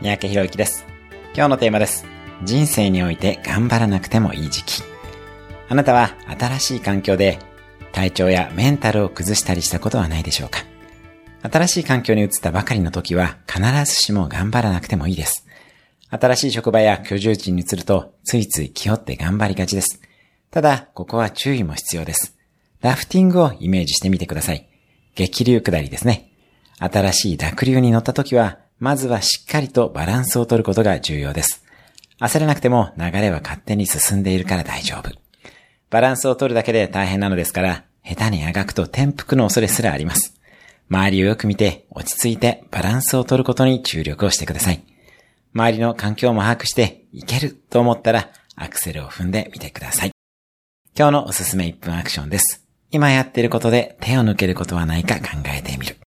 三宅博之です。今日のテーマです。人生において頑張らなくてもいい時期。あなたは新しい環境で体調やメンタルを崩したりしたことはないでしょうか？新しい環境に移ったばかりの時は必ずしも頑張らなくてもいいです。新しい職場や居住地に移るとついつい気負って頑張りがちです。ただ、ここは注意も必要です。ラフティングをイメージしてみてください。激流下りですね。新しい濁流に乗った時は、まずはしっかりとバランスを取ることが重要です。焦らなくても流れは勝手に進んでいるから大丈夫。バランスを取るだけで大変なのですから、下手にあがくと転覆の恐れすらあります。周りをよく見て落ち着いてバランスを取ることに注力をしてください。周りの環境も把握していけると思ったらアクセルを踏んでみてください。今日のおすすめ1分アクションです。今やってることで手を抜けることはないか考えてみる。